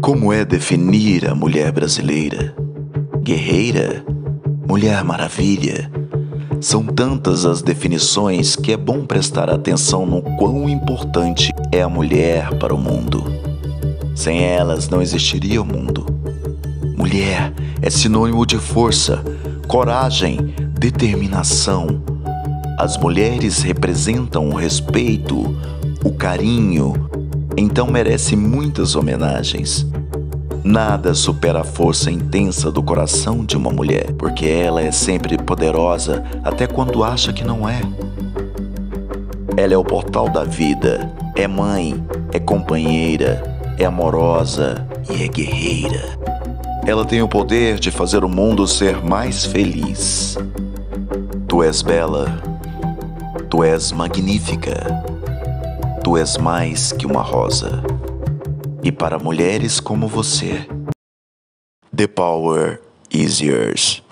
Como é definir a mulher brasileira? Guerreira? Mulher maravilha? São tantas as definições que é bom prestar atenção no quão importante é a mulher para o mundo. Sem elas não existiria o mundo. Mulher é sinônimo de força, coragem, determinação. As mulheres representam o respeito, o carinho, então merece muitas homenagens. Nada supera a força intensa do coração de uma mulher, porque ela é sempre poderosa até quando acha que não é. Ela é o portal da vida, é mãe, é companheira, é amorosa e é guerreira. Ela tem o poder de fazer o mundo ser mais feliz. Tu és bela, tu és magnífica, tu és mais que uma rosa. E para mulheres como você, the power is yours.